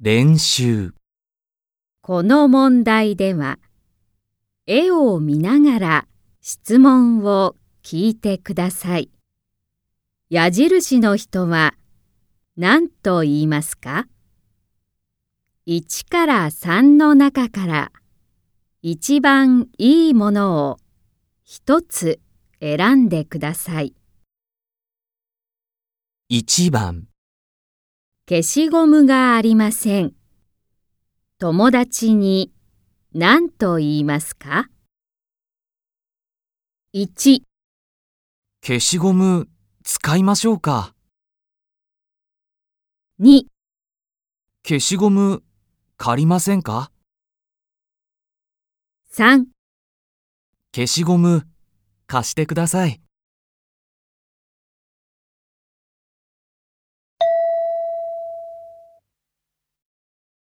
練習この問題では、絵を見ながら質問を聞いてください。矢印の人は何と言いますか ?1 から3の中から一番いいものを一つ選んでください。1番消しゴムがありません。友達に何と言いますか ?1、消しゴム使いましょうか2、消しゴム借りませんか？3消しゴム貸してください。